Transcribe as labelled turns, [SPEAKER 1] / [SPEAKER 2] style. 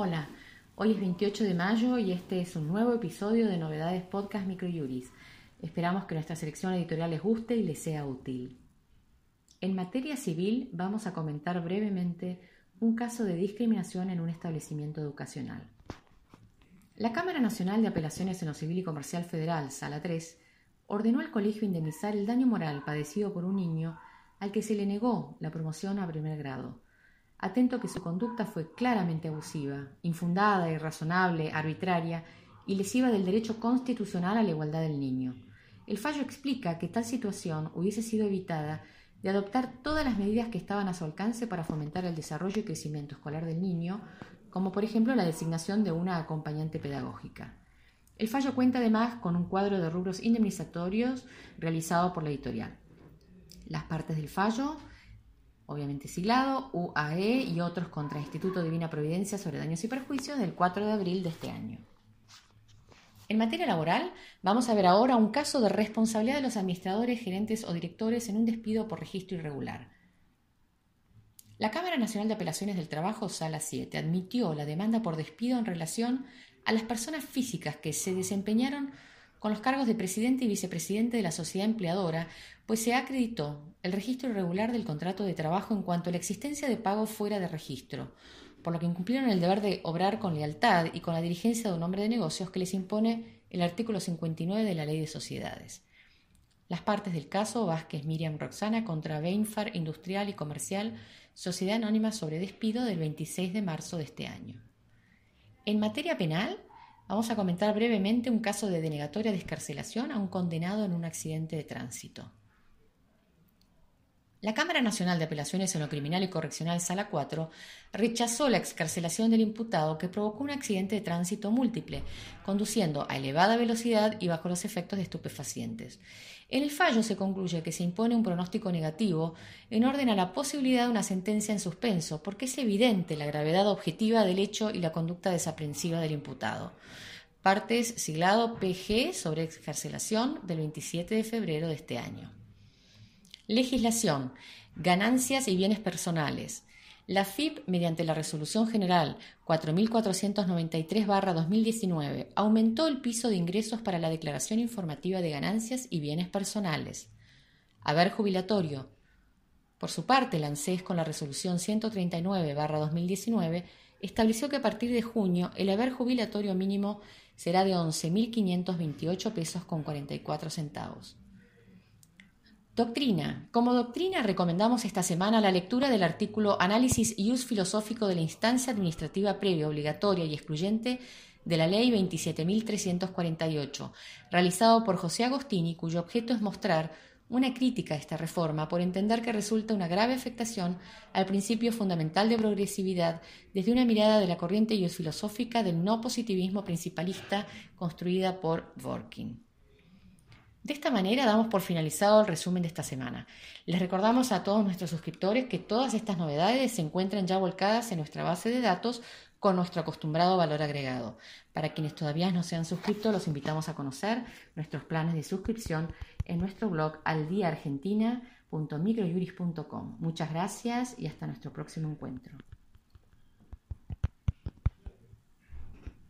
[SPEAKER 1] Hola, hoy es 28 de mayo y este es un nuevo episodio de Novedades Podcast Microjuris. Esperamos que nuestra selección editorial les guste y les sea útil. En materia civil vamos a comentar brevemente un caso de discriminación en un establecimiento educacional. La Cámara Nacional de Apelaciones en lo Civil y Comercial Federal, Sala 3, ordenó al colegio indemnizar el daño moral padecido por un niño al que se le negó la promoción a primer grado atento que su conducta fue claramente abusiva, infundada, irrazonable, arbitraria y lesiva del derecho constitucional a la igualdad del niño. El fallo explica que tal situación hubiese sido evitada de adoptar todas las medidas que estaban a su alcance para fomentar el desarrollo y crecimiento escolar del niño, como por ejemplo la designación de una acompañante pedagógica. El fallo cuenta además con un cuadro de rubros indemnizatorios realizado por la editorial. Las partes del fallo obviamente siglado, UAE y otros contra Instituto Divina Providencia sobre daños y perjuicios del 4 de abril de este año. En materia laboral, vamos a ver ahora un caso de responsabilidad de los administradores, gerentes o directores en un despido por registro irregular. La Cámara Nacional de Apelaciones del Trabajo, Sala 7, admitió la demanda por despido en relación a las personas físicas que se desempeñaron con los cargos de presidente y vicepresidente de la sociedad empleadora, pues se acreditó el registro irregular del contrato de trabajo en cuanto a la existencia de pagos fuera de registro, por lo que incumplieron el deber de obrar con lealtad y con la dirigencia de un hombre de negocios que les impone el artículo 59 de la Ley de Sociedades. Las partes del caso Vázquez Miriam Roxana contra Beinfar Industrial y Comercial, Sociedad Anónima sobre despido del 26 de marzo de este año. En materia penal, Vamos a comentar brevemente un caso de denegatoria de escarcelación a un condenado en un accidente de tránsito. La Cámara Nacional de Apelaciones en lo Criminal y Correccional Sala 4 rechazó la excarcelación del imputado que provocó un accidente de tránsito múltiple, conduciendo a elevada velocidad y bajo los efectos de estupefacientes. En el fallo se concluye que se impone un pronóstico negativo en orden a la posibilidad de una sentencia en suspenso, porque es evidente la gravedad objetiva del hecho y la conducta desaprensiva del imputado. Partes siglado PG sobre excarcelación del 27 de febrero de este año. Legislación. Ganancias y bienes personales. La FIP, mediante la Resolución General 4493-2019, aumentó el piso de ingresos para la declaración informativa de ganancias y bienes personales. Haber jubilatorio. Por su parte, la ANSES, con la Resolución 139-2019, estableció que a partir de junio el haber jubilatorio mínimo será de 11.528 pesos con 44 centavos. Doctrina. Como doctrina recomendamos esta semana la lectura del artículo Análisis y uso filosófico de la instancia administrativa previa, obligatoria y excluyente de la Ley 27.348, realizado por José Agostini, cuyo objeto es mostrar una crítica a esta reforma por entender que resulta una grave afectación al principio fundamental de progresividad desde una mirada de la corriente filosófica del no positivismo principalista construida por Dworkin. De esta manera damos por finalizado el resumen de esta semana. Les recordamos a todos nuestros suscriptores que todas estas novedades se encuentran ya volcadas en nuestra base de datos con nuestro acostumbrado valor agregado. Para quienes todavía no se han suscrito, los invitamos a conocer nuestros planes de suscripción en nuestro blog aldiaargentina.microjuris.com. Muchas gracias y hasta nuestro próximo encuentro.